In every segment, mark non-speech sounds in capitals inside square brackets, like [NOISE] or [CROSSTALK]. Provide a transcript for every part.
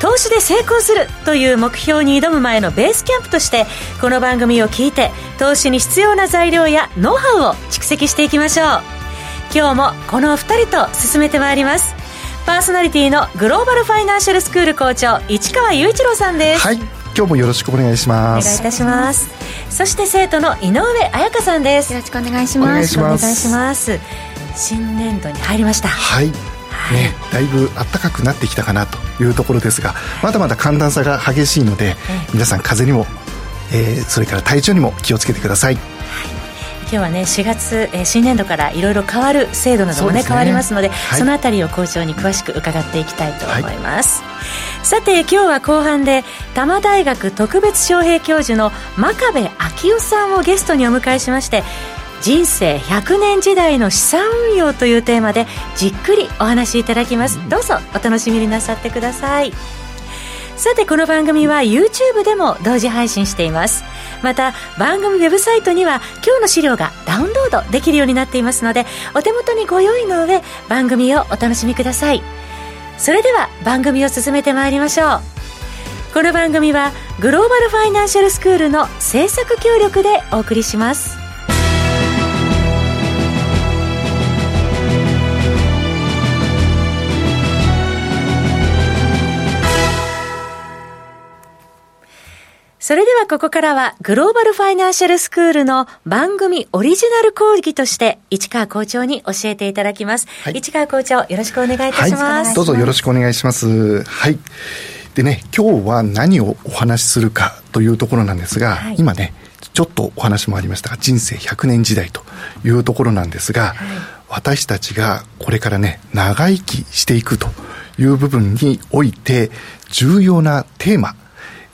投資で成功するという目標に挑む前のベースキャンプとしてこの番組を聞いて投資に必要な材料やノウハウを蓄積していきましょう。今日もこのお二人と進めてまいります。パーソナリティのグローバルファイナンシャルスクール校長市川雄一郎さんです。はい。今日もよろしくお願いします。お願いいたします。そして生徒の井上彩香さんです。よろしくお願いします。お願いします。お願いします。新年度に入りました。はいね、だいぶ暖かくなってきたかなというところですがまだまだ寒暖差が激しいので、皆さん風邪にも、えー、それから体調にも気をつけてください。今日はね4月、えー、新年度からいろいろ変わる制度などもね、ね、変わりますので、はい、そのあたりを校長に詳しく伺っていきたいと思います、はい、さて今日は後半で多摩大学特別招聘教授の真壁昭夫さんをゲストにお迎えしまして人生100年時代の資産運用というテーマでじっくりお話しいただきます。どうぞお楽しみになさってください。さてこの番組は YouTube でも同時配信しています。また番組ウェブサイトには今日の資料がダウンロードできるようになっていますのでお手元にご用意の上番組をお楽しみください。それでは番組を進めてまいりましょう。この番組はグローバルファイナンシャルスクールの制作協力でお送りしますそれではここからはグローバルファイナンシャルスクールの番組オリジナル講義として市川校長に教えていただきます。はい、市川校長よろしくお願いいたします、はい、どうぞよろしくお願いします。はい。でね、今日は何をお話しするかというところなんですが、はい、今ね、ちょっとお話もありましたが、人生100年時代というところなんですが、私たちがこれからね、長生きしていくという部分において、重要なテーマ、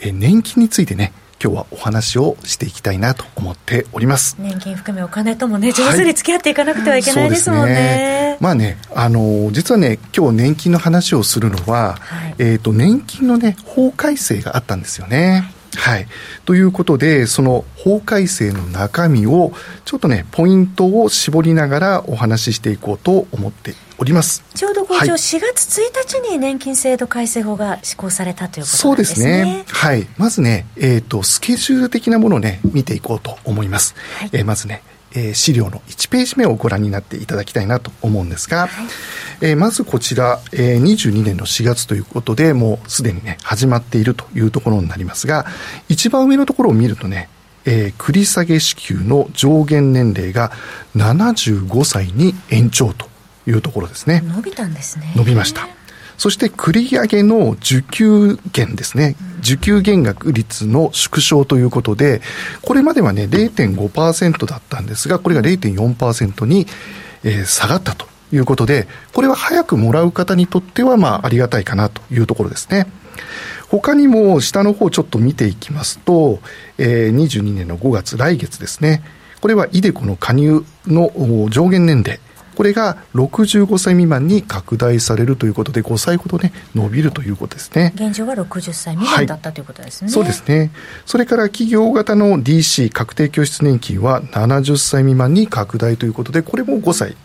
え年金についてね今日はお話をしていきたいなと思っております。年金含めお金ともね上手に付き合っていかなくてはいけないですもんね。ね、まあねあの実はね今日年金の話をするのは、はい、えっ、と年金のね法改正があったんですよね、はい。ということで、その法改正の中身を、ちょっとね、ポイントを絞りながらお話ししていこうと思っております。ちょうど校長、はい、4月1日に年金制度改正法が施行されたということなんですね。そうですね。はい。まずね、えっ、ー、と、スケジュール的なものをね、見ていこうと思います。はい、えー、まずね、えー、資料の1ページ目をご覧になっていただきたいなと思うんですが、はい、えー、まずこちら、えー、22年の4月ということで、もうすでにね、始まっているというところになりますが、一番上のところを見るとね、えー、繰り下げ支給の上限年齢が75歳に延長というところですね。伸びたんですね。伸びました。そして繰り上げの受給減ですね、受給減額率の縮小ということで、これまではね、0.5%だったんですが、これが0.4%に、えー、下がったということで、これは早くもらう方にとっては、まあ、ありがたいかなというところですね。他にも下の方ちょっと見ていきますと、えー、22年の5月、来月ですね。これはイデコの加入の上限年齢。これが65歳未満に拡大されるということで、5歳ほどね、伸びるということですね。現状は60歳未満だった、はい、ということですね。そうですね。それから企業型の DC、確定拠出年金は70歳未満に拡大ということで、これも5歳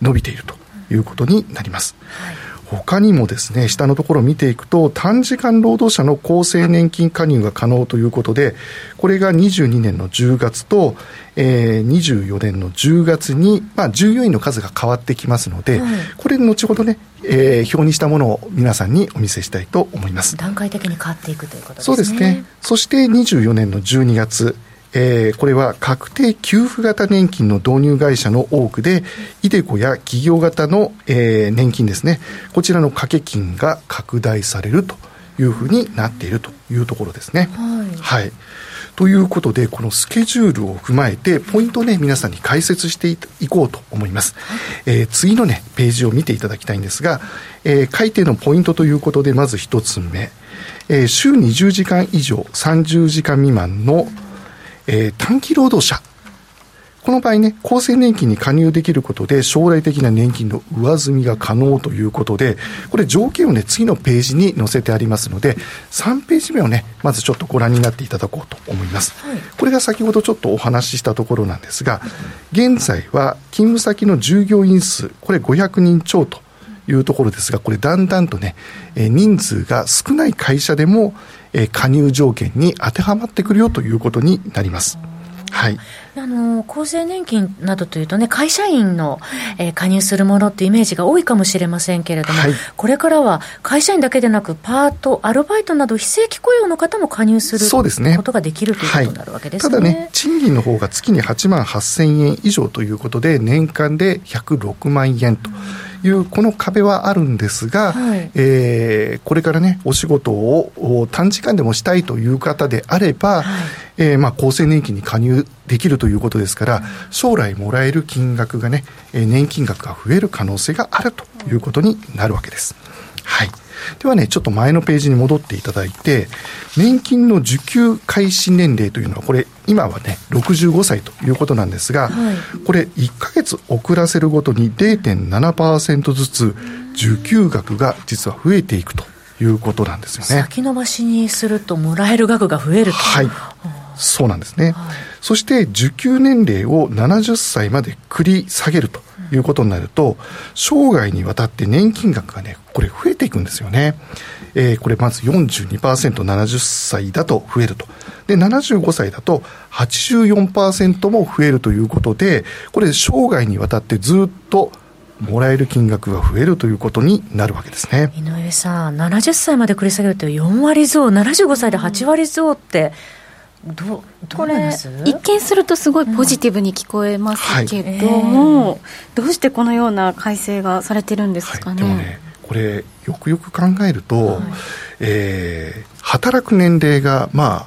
伸びているということになります。はい他にもですね、下のところを見ていくと、短時間労働者の厚生年金加入が可能ということで、これが22年の10月と、えー、24年の10月に、まあ、従業員の数が変わってきますので、はい、これ、後ほどね、えー、表にしたものを皆さんにお見せしたいと思います。段階的に変わっていくということですね。そうですね。そして24年の12月、えー、これは確定給付型年金の導入会社の多くで、イデコや企業型の、えー、年金ですね、こちらの掛け金が拡大されるというふうになっているというところですね。はい、はい。ということで、このスケジュールを踏まえて、ポイントをね、皆さんに解説していこうと思います。えー、次のね、ページを見ていただきたいんですが、えー、改定のポイントということで、まず一つ目、えー、週20時間以上30時間未満のえー、短期労働者。この場合ね、厚生年金に加入できることで、将来的な年金の上積みが可能ということで、これ条件をね、次のページに載せてありますので、3ページ目をね、まずちょっとご覧になっていただこうと思います。これが先ほどちょっとお話ししたところなんですが、現在は勤務先の従業員数、これ500人超というところですが、これだんだんとね、え人数が少ない会社でも、え加入条件に当てはまってくるよということになります。はい、あの厚生年金などというとね、会社員の、えー、加入するものってイメージが多いかもしれませんけれども、はい、これからは会社員だけでなく、パート、アルバイトなど、非正規雇用の方も加入するそうですね。ことができるということになるわけですね、はい、ただね、賃金の方が月に8万8000円以上ということで、年間で106万円と。いうこの壁はあるんですが、はい、えー、これからねお仕事を短時間でもしたいという方であれば、はい、えー、まあ、厚生年金に加入できるということですから、将来もらえる金額がね、え年金額が増える可能性があるということになるわけです。はい。ではね、ちょっと前のページに戻っていただいて、年金の受給開始年齢というのは、これ、今はね、65歳ということなんですが、はい、これ、1か月遅らせるごとに0.7%ずつ、受給額が実は増えていくということなんですよね。先延ばしにすると、もらえる額が増えると。はい。そうなんですね。はい、そして、受給年齢を70歳まで繰り下げると。いうことになると、生涯にわたって年金額がね、これ増えていくんですよね。えー、これまず42%、70歳だと増えると。で、75歳だと84%も増えるということで、これ生涯にわたってずっともらえる金額が増えるということになるわけですね井上さん、70歳まで繰り下げると4割増、75歳で8割増って、どこれ一見するとすごいポジティブに聞こえますけども、はい。どうしてこのような改正がされてるんですかね？はい、ねこれよくよく考えると、はい、えー、働く年齢がまあ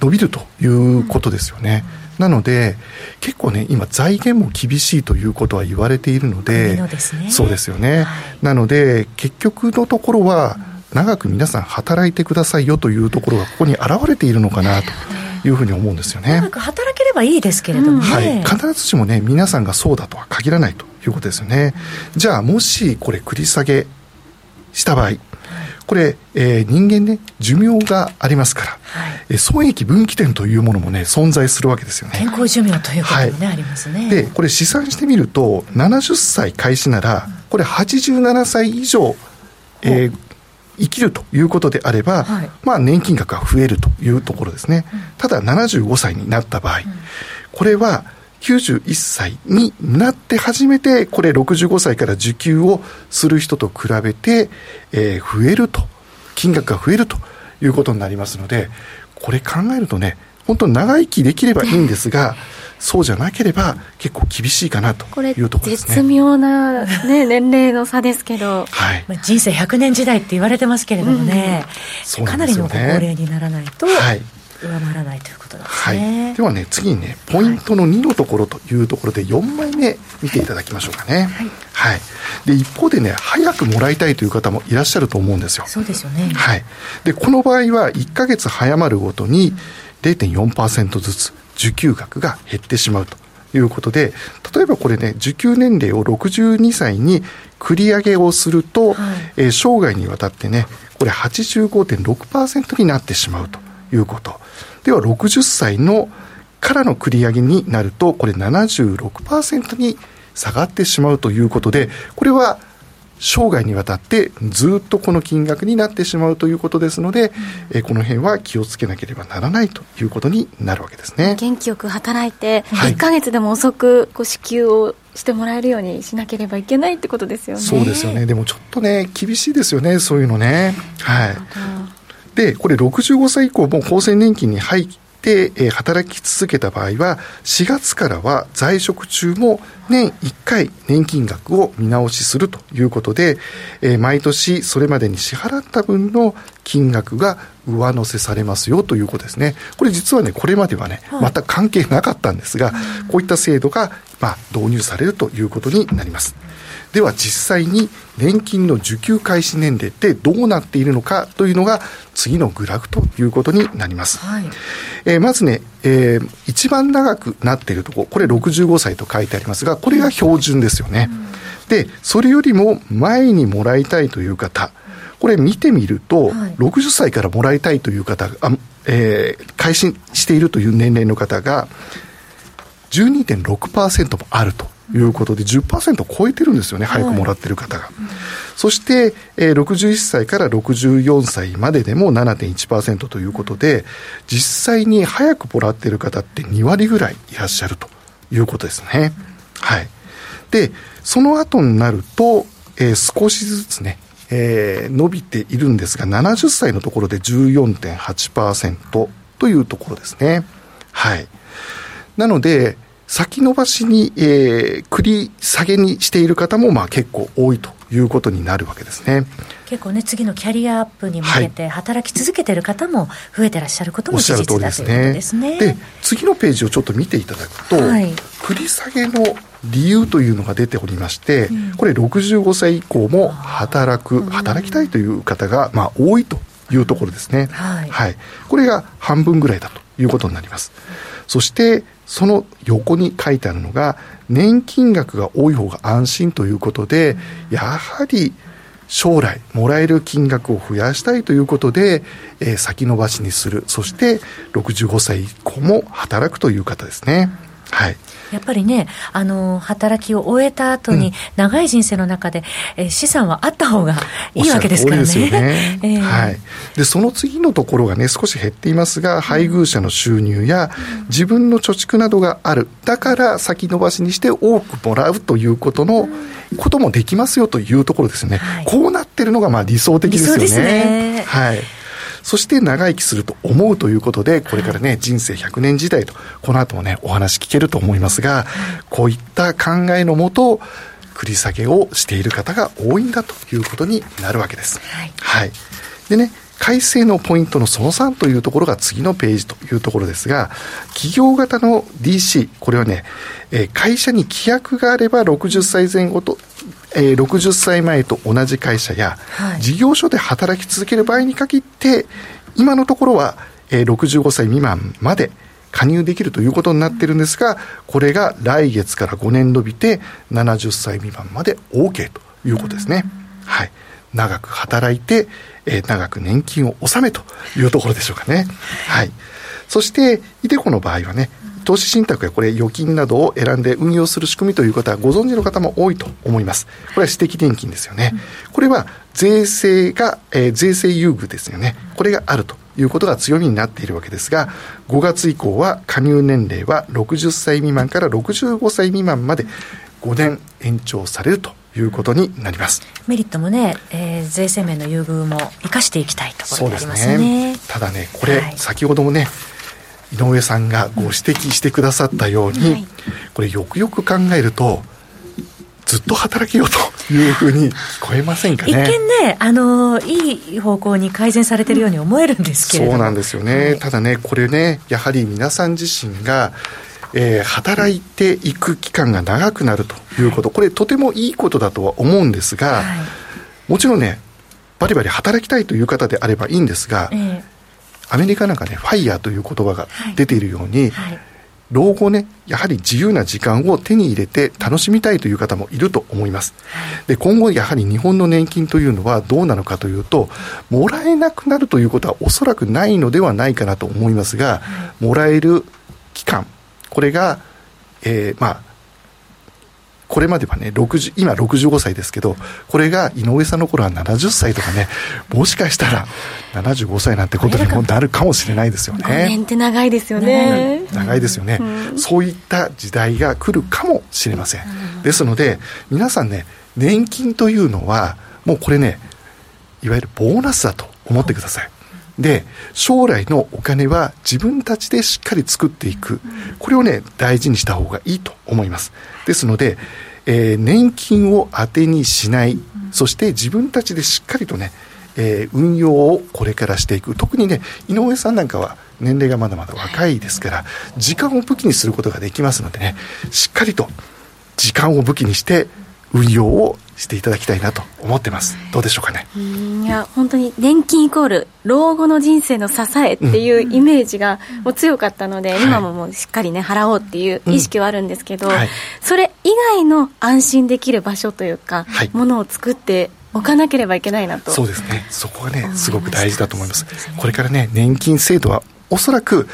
伸びるということですよね、うん、なので結構ね今財源も厳しいということは言われているので、ね、そうですよね、なので結局のところは、うん長く皆さん働いてくださいよというところがここに現れているのかなと。いうふうに思うんですよね。長く働ければいいですけれども、ね、はい、必ずしもね皆さんがそうだとは限らないということですよね。じゃあもしこれ繰り下げした場合、これ、えー、人間ね、寿命がありますから、はい、え損益分岐点というものもね、存在するわけですよね。健康寿命ということもね、はい、ありますね。で、これ試算してみると、70歳開始なら、これ87歳以上、えー、生きるということであれば、はい、まあ年金額が増えるというところですね。うん、ただ75歳になった場合、うん、これは91歳になって初めて、これ65歳から受給をする人と比べて、えー、増えると、金額が増えるということになりますので、これ考えるとね、本当長生きできればいいんですが、そうじゃなければ結構厳しいかなというところですね。絶妙な、ね、[LAUGHS] 年齢の差ですけど、はい、人生100年時代って言われてますけれどもね、うん、かなりのご高齢にならないと、はい。上回らないということですね、はい、ではね次にねポイントの2のところというところで4枚目見ていただきましょうかね、はい、はい、で一方でね早くもらいたいという方もいらっしゃると思うんですよ。そうですよね、はい、でこの場合は1か月早まるごとに0.4%ずつ受給額が減ってしまうということで、例えばこれね、受給年齢を62歳に繰り上げをすると、はい、えー、生涯にわたってね、これ85.6%になってしまうということ。では、60歳のからの繰り上げになると、これ76%に下がってしまうということで、これは生涯にわたってずっとこの金額になってしまうということですので、うん、えこの辺は気をつけなければならないということになるわけですね。元気よく働いて、1か月でも遅くこう支給をしてもらえるようにしなければいけないってことですよね。そうですよね。でもちょっとね、厳しいですよね、そういうのね。はい。で、これ65歳以降も厚生年金に入っ、えー、働き続けた場合は、4月からは在職中も年1回年金額を見直しするということで、えー、毎年それまでに支払った分の金額が上乗せされますよということですね。これ実はね、これまではね、全く関係なかったんですが、こういった制度が、まあ、導入されるということになります。では実際に年金の受給開始年齢ってどうなっているのかというのが次のグラフということになります。はい、えー、まずね、えー、一番長くなっているところ、これ65歳と書いてありますが、これが標準ですよね。うん、で、それよりも前にもらいたいという方、これ見てみると、はい、60歳からもらいたいという方あ、えー、開始しているという年齢の方が、12.6%もあるということで、10%を超えてるんですよね、早くもらってる方が。はい、そして、えー、61歳から64歳まででも7.1%ということで、実際に早くもらってる方って2割ぐらいいらっしゃるということですね。はい。で、その後になると、えー、少しずつね、えー、伸びているんですが、70歳のところで14.8%というところですね。はい。なので、先延ばしに、えー、繰り下げにしている方もまあ結構多いということになるわけですね。結構ね、次のキャリアアップに向けて働き続けている方も増えてらっしゃることも事実だということですね。で、次のページをちょっと見ていただくと、はい、繰り下げの理由というのが出ておりまして、うん、これ65歳以降も働く、働きたいという方が、まあ、多いというところですね、はい、はい、これが半分ぐらいだということになります。そして、その横に書いてあるのが、年金額が多い方が安心ということで、やはり将来もらえる金額を増やしたいということで、えー、先延ばしにする。そして65歳以降も働くという方ですね。はい。やっぱりね、あの、働きを終えた後に、長い人生の中で、えー、資産はあった方がいいわけですからね。ですよね。[LAUGHS] えー、はい。で、その次のところがね、少し減っていますが、配偶者の収入や、自分の貯蓄などがある。だから、先延ばしにして多くもらうということの、こともできますよというところですね。はい、こうなってるのが、まあ理想的ですよね。そうですね。はい。そして長生きすると思うということで、これからね、人生100年時代と、この後もね、お話聞けると思いますが、こういった考えのもと、繰り下げをしている方が多いんだということになるわけです。はい。はい、でね、改正のポイントのその3というところが次のページというところですが、企業型の DC、これはね、え会社に規約があれば60歳前後とえー、60歳前と同じ会社や、はい、事業所で働き続ける場合に限って、今のところは、えー、65歳未満まで加入できるということになってるんですが、これが来月から5年伸びて、70歳未満まで OK ということですね。はい。長く働いて、えー、長く年金を納めというところでしょうかね。はい。そして、イデコの場合はね、投資信託やこれ預金などを選んで運用する仕組みということはご存知の方も多いと思います。これは私的年金ですよね。これは税制が、えー、税制優遇ですよね。これがあるということが強みになっているわけですが、5月以降は加入年齢は60歳未満から65歳未満まで5年延長されるということになりますメリットもね、えー、税制面の優遇も生かしていきたいところでありますね。すねただね、これ、はい、先ほどもね、井上さんがご指摘してくださったように、はい、これよくよく考えるとずっと働けようというふうに聞こえませんかね。一見ね、あのいい方向に改善されてるように思えるんですけれども。そうなんですよね。はい、ただね、これね、やはり皆さん自身が、えー、働いていく期間が長くなるということ、これとてもいいことだとは思うんですが、はい、もちろんね、バリバリ働きたいという方であればいいんですが、えーアメリカなんかね、ファイヤーという言葉が出ているように、はい。はい、老後ね、やはり自由な時間を手に入れて楽しみたいという方もいると思います。で、今後やはり日本の年金というのはどうなのかというと、もらえなくなるということはおそらくないのではないかなと思いますが、もらえる期間、これが、えー、まあ、これまではね、60、今65歳ですけど、これが井上さんの頃は70歳とかね、もしかしたら75歳なんてことにもなるかもしれないですよね。5年って長いですよね。長いですよね、うん、そういった時代が来るかもしれません、ですので、皆さんね、年金というのは、もうこれね、いわゆるボーナスだと思ってください。で、将来のお金は自分たちでしっかり作っていく。これをね、大事にした方がいいと思います。ですので、えー、年金を当てにしない。そして自分たちでしっかりとね、えー、運用をこれからしていく。特にね、井上さんなんかは年齢がまだまだ若いですから、時間を武器にすることができますのでね、しっかりと時間を武器にして運用をしていただきたいなと思ってます。どうでしょうかね？いや、本当に年金イコール、老後の人生の支えっていうイメージがもう強かったので、うん、今ももうしっかりね、払おうっていう意識はあるんですけど、うんはい、それ以外の安心できる場所というか、はい、ものを作って置かなければいけないなと。そうですね。そこがね、すごく大事だと思います。これからね、年金制度はおそらく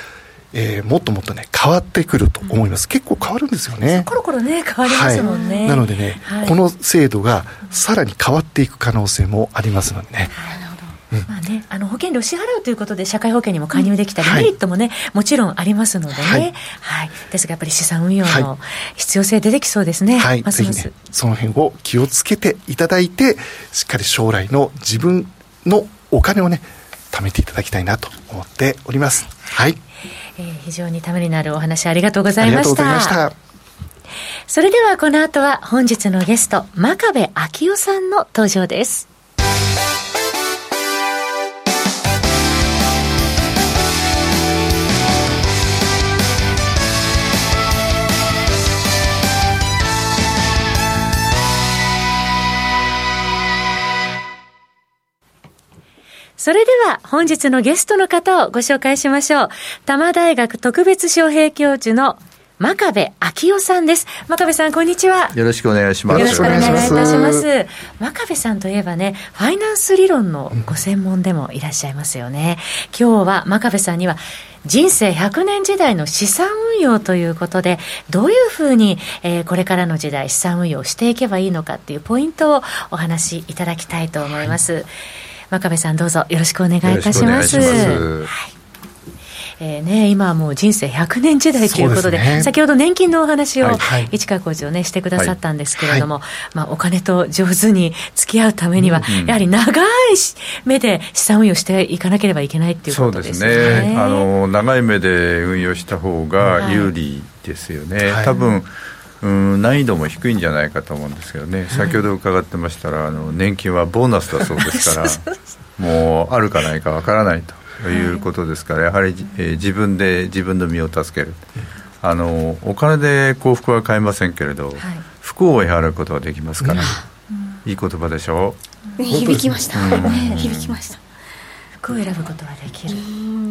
えー、もっともっとね変わってくると思います、うん、結構変わるんですよね。コロコロね変わりますもんね、はい、なのでね、はい、この制度がさらに変わっていく可能性もありますのでね、うん、まあね、あの保険料支払うということで社会保険にも加入できたり、メリットもね、もちろんありますのでね、はい、はい、ですがやっぱり資産運用の必要性出てきそうですね、はい、ますますぜひね、その辺を気をつけていただいて、しっかり将来の自分のお金をね、貯めていただきたいなと思っております。はい。えー、非常にためになるお話ありがとうございました。ありがとうございました。それではこの後は本日のゲスト、真壁昭夫さんの登場です。それでは本日のゲストの方をご紹介しましょう。多摩大学特別招聘教授の真壁昭夫さんです。真壁さん、こんにちは。よろしくお願いします。よろしくお願いいたします。真壁さんといえばね、ファイナンス理論のご専門でもいらっしゃいますよね。今日は真壁さんには、人生100年時代の資産運用ということで、どういうふうに、えー、これからの時代資産運用をしていけばいいのかっていうポイントをお話しいただきたいと思います。はい真壁さんどうぞよろしくお願いいたします。はい。えーね、今はもう人生100年時代ということで、でね、先ほど年金のお話を、はい、市川コーチをね、してくださったんですけれども、はい。まあ、お金と上手に付き合うためには、うんうん、やはり長い目で資産運用していかなければいけないっていうことですね。そうですね。あの、長い目で運用した方が有利ですよね。はい、多分、うん難易度も低いんじゃないかと思うんですけどね、先ほど伺ってましたら、あの年金はボーナスだそうですから、[LAUGHS] もうあるかないかわからないということですから、やはり、えー、自分で自分の身を助ける、あのお金で幸福は買えませんけれど、はい、不幸を払うことはできますから、いい言葉でしょう？響きました、響きました。服を選ぶことができる。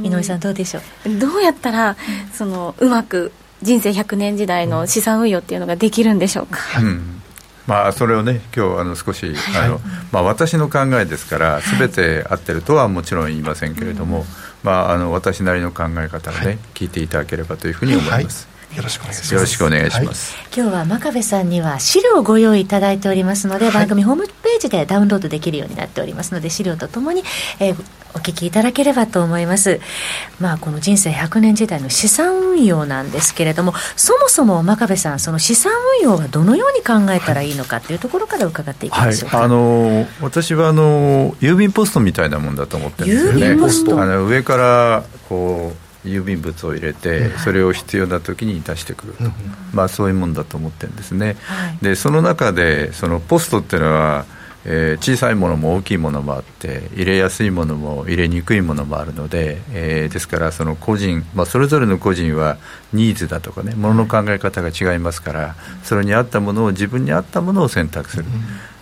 井上さんどうでしょう？どうやったらそのうまく人生100年時代の資産運用っていうのができるんでしょうか、うんまあ、それをね、今日あの少し、はい、あのまあ、私の考えですから、すべて合ってるとはもちろん言いませんけれども、まあ、あの私なりの考え方をね、はい、聞いていただければというふうに思います。よろしくお願いします。よろしくお願いします。はい、今日は真壁さんには資料をご用意いただいておりますので、はい、番組ホームページでダウンロードできるようになっておりますので、資料とともに、えー、お聞きいただければと思います。まあ、この人生100年時代の資産運用なんですけれども、そもそも真壁さん、その資産運用はどのように考えたらいいのかっていうところから伺っていきましょうか。はい、あの私はあの郵便ポストみたいなもんだと思ってるんですよね。郵便ポストあの上からこう郵便物を入れて、それを必要な時に出してくると、まあ、そういうもんだと思ってるんですね、でその中でそのポストっていうのはえー、小さいものも大きいものもあって入れやすいものも入れにくいものもあるので、えー、ですからその個人、まあ、それぞれの個人はニーズだとかねものの考え方が違いますからそれに合ったものを自分に合ったものを選択する。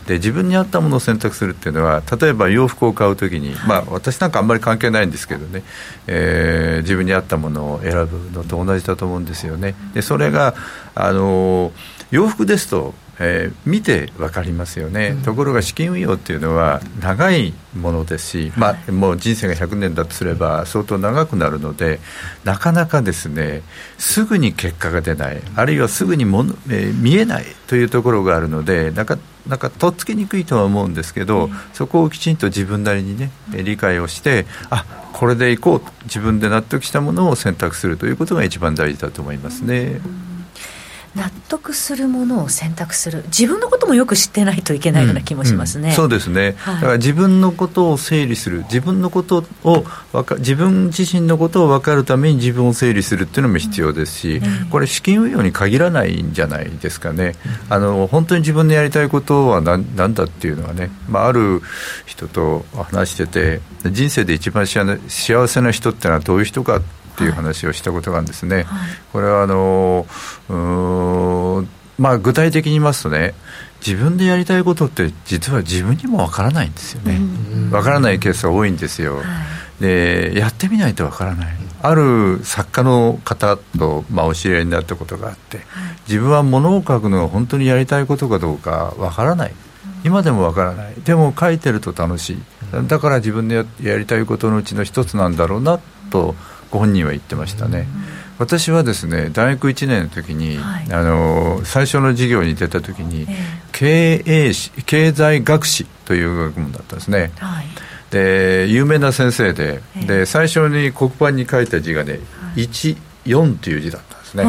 で自分に合ったものを選択するっていうのは例えば洋服を買うときに、まあ、私なんかあんまり関係ないんですけどね、えー、自分に合ったものを選ぶのと同じだと思うんですよね。でそれがあの洋服ですとえー、見て分かりますよね、うん、ところが資金運用っていうのは長いものですし、まあ、もう人生が100年だとすれば相当長くなるのでなかなかですねすぐに結果が出ないあるいはすぐにもの、えー、見えないというところがあるのでなかなんかとっつきにくいとは思うんですけど、うん、そこをきちんと自分なりにね理解をしてあこれでいこう自分で納得したものを選択するということが一番大事だと思いますね。うん納得するものを選択する。自分のこともよく知ってないといけないような気もしますね、うん。うん、そうですね、はい、だから自分のことを整理する。自分のことをか自分自身のことを分かるために自分を整理するっていうのも必要ですし、うん、これ資金運用に限らないんじゃないですかね、あの本当に自分のやりたいことは何何だっていうのはね、まあ、ある人と話してて人生で一番幸せな人ってのはどういう人かってっていう話をしたことがあるんですね。はい、これはあのまあ、具体的に言いますとね自分でやりたいことって実は自分にもわからないんですよね。わからないケースが多いんですよ、はい、でやってみないとわからない。ある作家の方と、まあ、お知り合いになったことがあって、はい、自分は物を書くのが本当にやりたいことかどうかわからない。今でもわからない。でも書いてると楽しい。だから自分でやりたいことのうちの一つなんだろうなとご本人は言ってましたね、私はですね大学1年の時に、はい、あの最初の授業に出た時に、えー、経営史経済学史という学問だったんですね、はい、で有名な先生でえー、で最初に黒板に書いた字がね、はい、14という字だったんですね、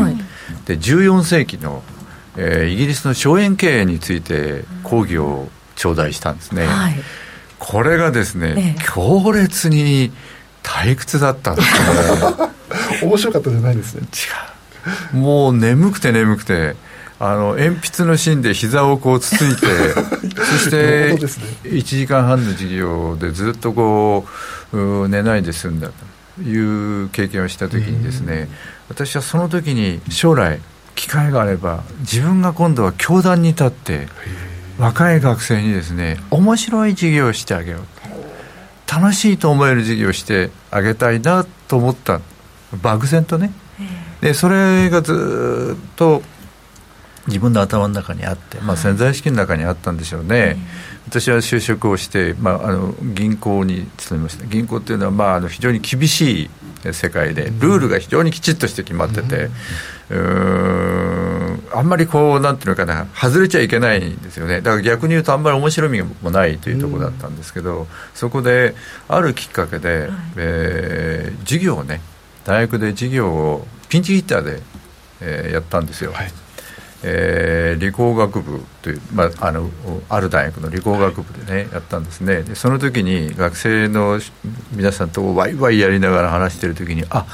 で14世紀の、えー、イギリスの荘園経営について講義を頂戴したんですね、これがですね、えー、強烈に退屈だったんですね。面白かったじゃないですね。違う。もう眠くて眠くてあの鉛筆の芯で膝をこうつついて [LAUGHS] そして1時間半の授業でずっとこう寝ないで済んだという経験をした時にですね私はその時に将来機会があれば自分が今度は教壇に立って若い学生にですね面白い授業をしてあげよう楽しいと思える授業をしてあげたいなと思った。漠然とね。でそれがずっと自分の頭の中にあって、まあ、潜在意識の中にあったんでしょうね、私は就職をして、まあ、あの銀行に勤めました。銀行っていうのは、まあ、あの非常に厳しい世界でルールが非常にきちっとして決まってて、うんあんまりこうなんていうのかな外れちゃいけないんですよね。だから逆に言うとあんまり面白みもないというところだったんですけど、そこであるきっかけで、はい、えー、授業をね大学で授業をピンチヒッターで、えー、やったんですよ、はい、えー、理工学部という、まあ、あのある大学の理工学部でね、はい、やったんですね。でその時に学生の皆さんとワイワイやりながら話してる時にあ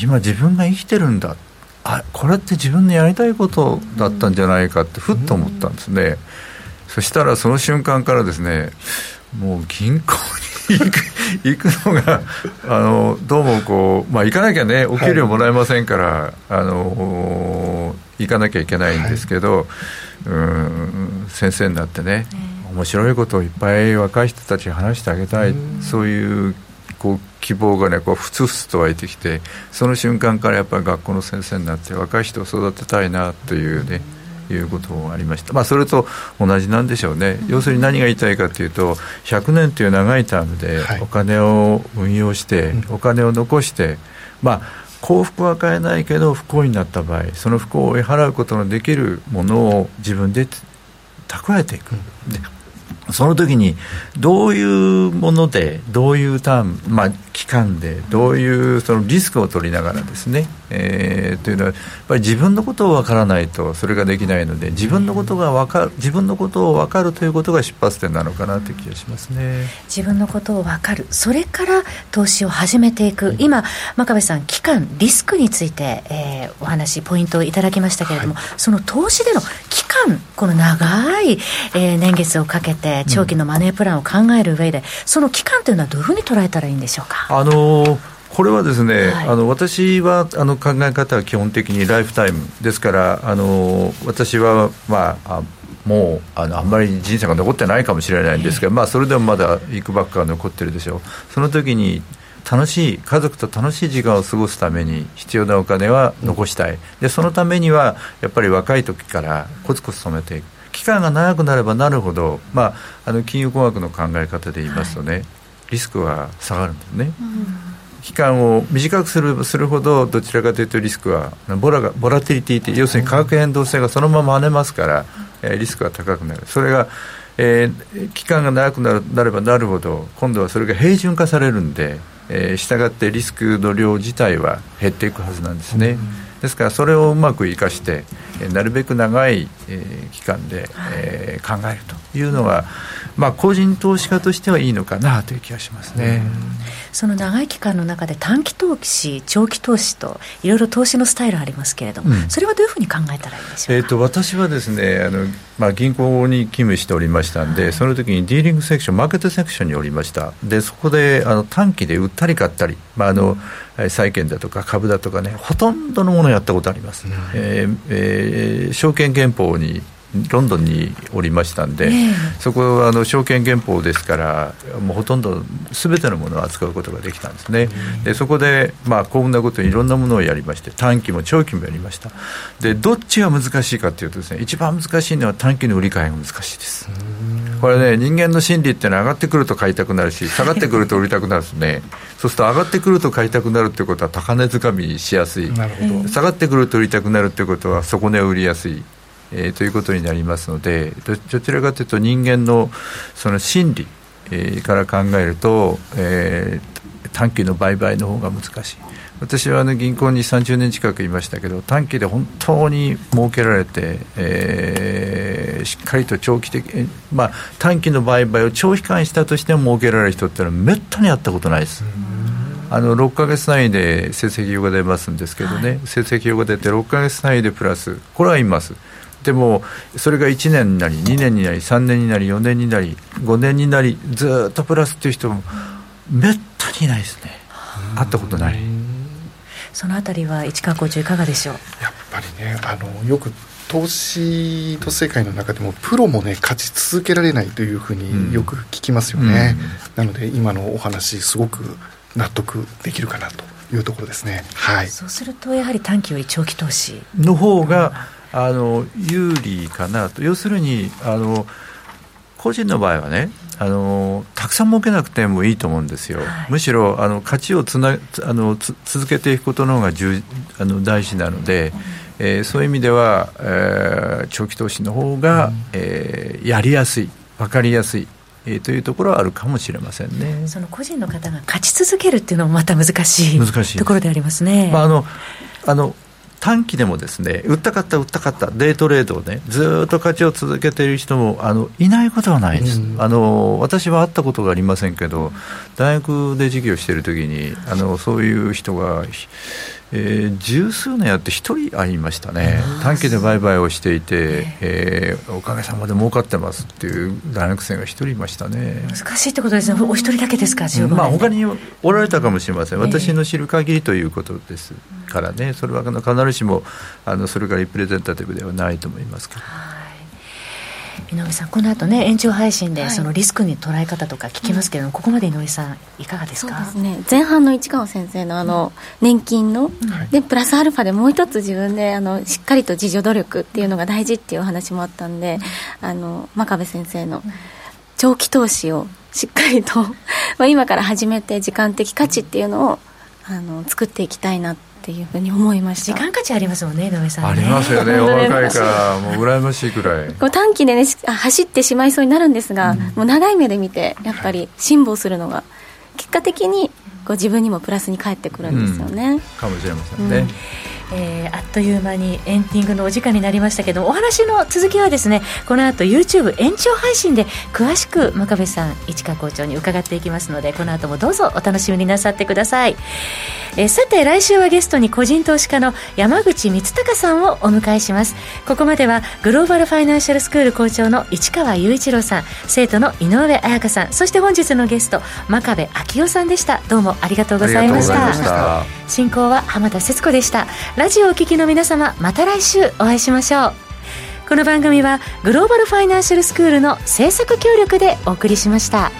今自分が生きてるんだあこれって自分のやりたいことだったんじゃないかってふっと思ったんですね、うん、そしたらその瞬間からですねもう銀行に行く [LAUGHS] 行くのがあのどうもこう、まあ、行かなきゃねお給料もらえませんから、はい、あの行かなきゃいけないんですけど、はい、うん先生になってね、面白いことをいっぱい若い人たちに話してあげたい、そういうこう希望がねこうふつふつと湧いてきてその瞬間からやっぱり学校の先生になって若い人を育てたいなというね、いうこともありました、まあ、それと同じなんでしょうね、要するに何が言いたいかというと、100年という長いタームでお金を運用して、お金を残して、まあ、幸福は買えないけど不幸になった場合その不幸を追い払うことのできるものを自分で蓄えていく、その時にどういうものでどういうターン、まあ、期間でどういうそのリスクを取りながらですね、えー、というのはやっぱり自分のことを分からないとそれができないので自分のことが分かる自分のことを分かるということが出発点なのかなという気がしますね。自分のことを分かる。それから投資を始めていく、今真壁さん期間リスクについて、えー、お話ポイントをいただきましたけれども、はい、その投資での期間この長い、えー、年月をかけて長期のマネープランを考える上で、うん、その期間というのはどういうふうに捉えたらいいんでしょうか？あのこれはですね、はい、あの私はあの考え方は基本的にライフタイムですからあの私は、まあ、もうあのあんまり人生が残ってないかもしれないんですけど、まあ、それでもまだいくばっか残ってるでしょう。その時に楽しい家族と楽しい時間を過ごすために必要なお金は残したい。でそのためにはやっぱり若い時からコツコツ染めていく。期間が長くなればなるほど、まあ、あの金融工学の考え方で言いますとね、はい、リスクは下がるんですね。うん期間を短くするするほどどちらかというとリスクはボラがボラティリティって要するに価格変動性がそのまま跳ねますから、えー、リスクが高くなるそれが、えー、期間が長くなるなればなるほど今度はそれが平準化されるんで、えー、したがってリスクの量自体は減っていくはずなんですね。ですからそれをうまく生かして、えー、なるべく長い、えー、期間で、えー、考えるというのは、まあ、個人投資家としてはいいのかなという気がしますね。その長い期間の中で短期投資、長期投資といろいろ投資のスタイルありますけれども、うん、それはどういうふうに考えたらいいでしょうか、えーと、私はですねあの、まあ、銀行に勤務しておりましたんで、はい、その時にディーリングセクションマーケットセクションにおりました。でそこであの短期で売ったり買ったり、まああの、うん、債券だとか株だとかねほとんどのものをやったことあります、うん、えー、えー、証券憲法にロンドンにおりましたんで、えー、そこはあの証券原法ですからもうほとんどすべてのものを扱うことができたんですね、うん、でそこで、まあ、こんなこといろんなものをやりまして短期も長期もやりました。でどっちが難しいかというとですね一番難しいのは短期の売り買いが難しいです、これね人間の心理っていうのは上がってくると買いたくなるし下がってくると売りたくなるんですね。そうすると上がってくると買いたくなるってことは高値掴みしやすい。下がってくると売りたくなるってことは底値を売りやすいえー、ということになりますのでどちらかというと人間のその心理、えー、から考えると、えー、短期の売買の方が難しい私はあの銀行に30年近くいましたけど短期で本当に儲けられて、えー、しっかりと長期的、まあ、短期の売買を長期間したとしても儲けられる人っていうのはめったに会ったことないです。あの6か月単位で成績表が出ますんですけどね、はい、成績表が出て6か月単位でプラスこれはいます。でもそれが1年になり2年になり3年になり4年になり5年になりずっとプラスっていう人もめったにいないですね。会ったことない。そのあたりは市川校長いかがでしょう？やっぱりねあのよく投資の世界の中でもプロもね勝ち続けられないというふうによく聞きますよね、うん、なので今のお話すごく納得できるかなというところですね、はい、そうするとやはり短期より長期投資。の方があの有利かなと。要するにあの個人の場合はねあのたくさん儲けなくてもいいと思うんですよ、はい、むしろあの価値をつなあの続けていくことの方が重あの大事なので、うん、えー、そういう意味では、えー、長期投資の方が、うん、えー、やりやすい分かりやすいえー、というところはあるかもしれませんね。その個人の方が勝ち続けるっていうのもまた難しい難しいところでありますね。まあ、あのあの短期でもですね売ったかった売ったかったデイトレードをねずっと勝ちを続けている人もあのいないことはないです、うん、あの私は会ったことがありませんけど大学で授業している時にあのそういう人がえー、十数年やって一人会いましたね、短期で売買をしていて、えー、おかげさまで儲かってますっていう大学生が一人いましたね。難しいってことですね、お一人だけですか、まあ他におられたかもしれません、私の知る限りということですからね、それは必ずしもあのそれがリプレゼンタティブではないと思いますけど。井上さん、この後ね、延長配信で、そのリスクに捉え方とか聞きますけれども、ここまで井上さん、いかがですか？そうですね、前半の市川先生のあの年金の、で、プラスアルファでもう一つ自分であのしっかりと自助努力っていうのが大事っていうお話もあったんで、あの真壁先生の長期投資をしっかりと [LAUGHS] まあ今から始めて、時間的価値っていうのをあの作っていきたいなって。っていうふうに思いました。時間価値ありますもんね井上さん、ね、ありますよね [LAUGHS] お若いから。もう羨ましいくらい。こう短期でね走ってしまいそうになるんですが、うん、もう長い目で見てやっぱり辛抱するのが結果的にこう自分にもプラスに返ってくるんですよね、うん、かもしれませんね、うんえー、あっという間にエンディングのお時間になりましたけどお話の続きはですねこの後 YouTube 延長配信で詳しく真壁さん市川校長に伺っていきますのでこの後もどうぞお楽しみになさってください、えー、さて来週はゲストに個人投資家の山口光隆さんをお迎えします。ここまではグローバルファイナンシャルスクール校長の市川雄一郎さん生徒の井上彩香さんそして本日のゲスト真壁昭夫さんでした。どうもありがとうございました。進行は浜田節子でしたラジオをお聞きの皆様また来週お会いしましょうこの番組はグローバルファイナンシャルスクールの制作協力でお送りしました。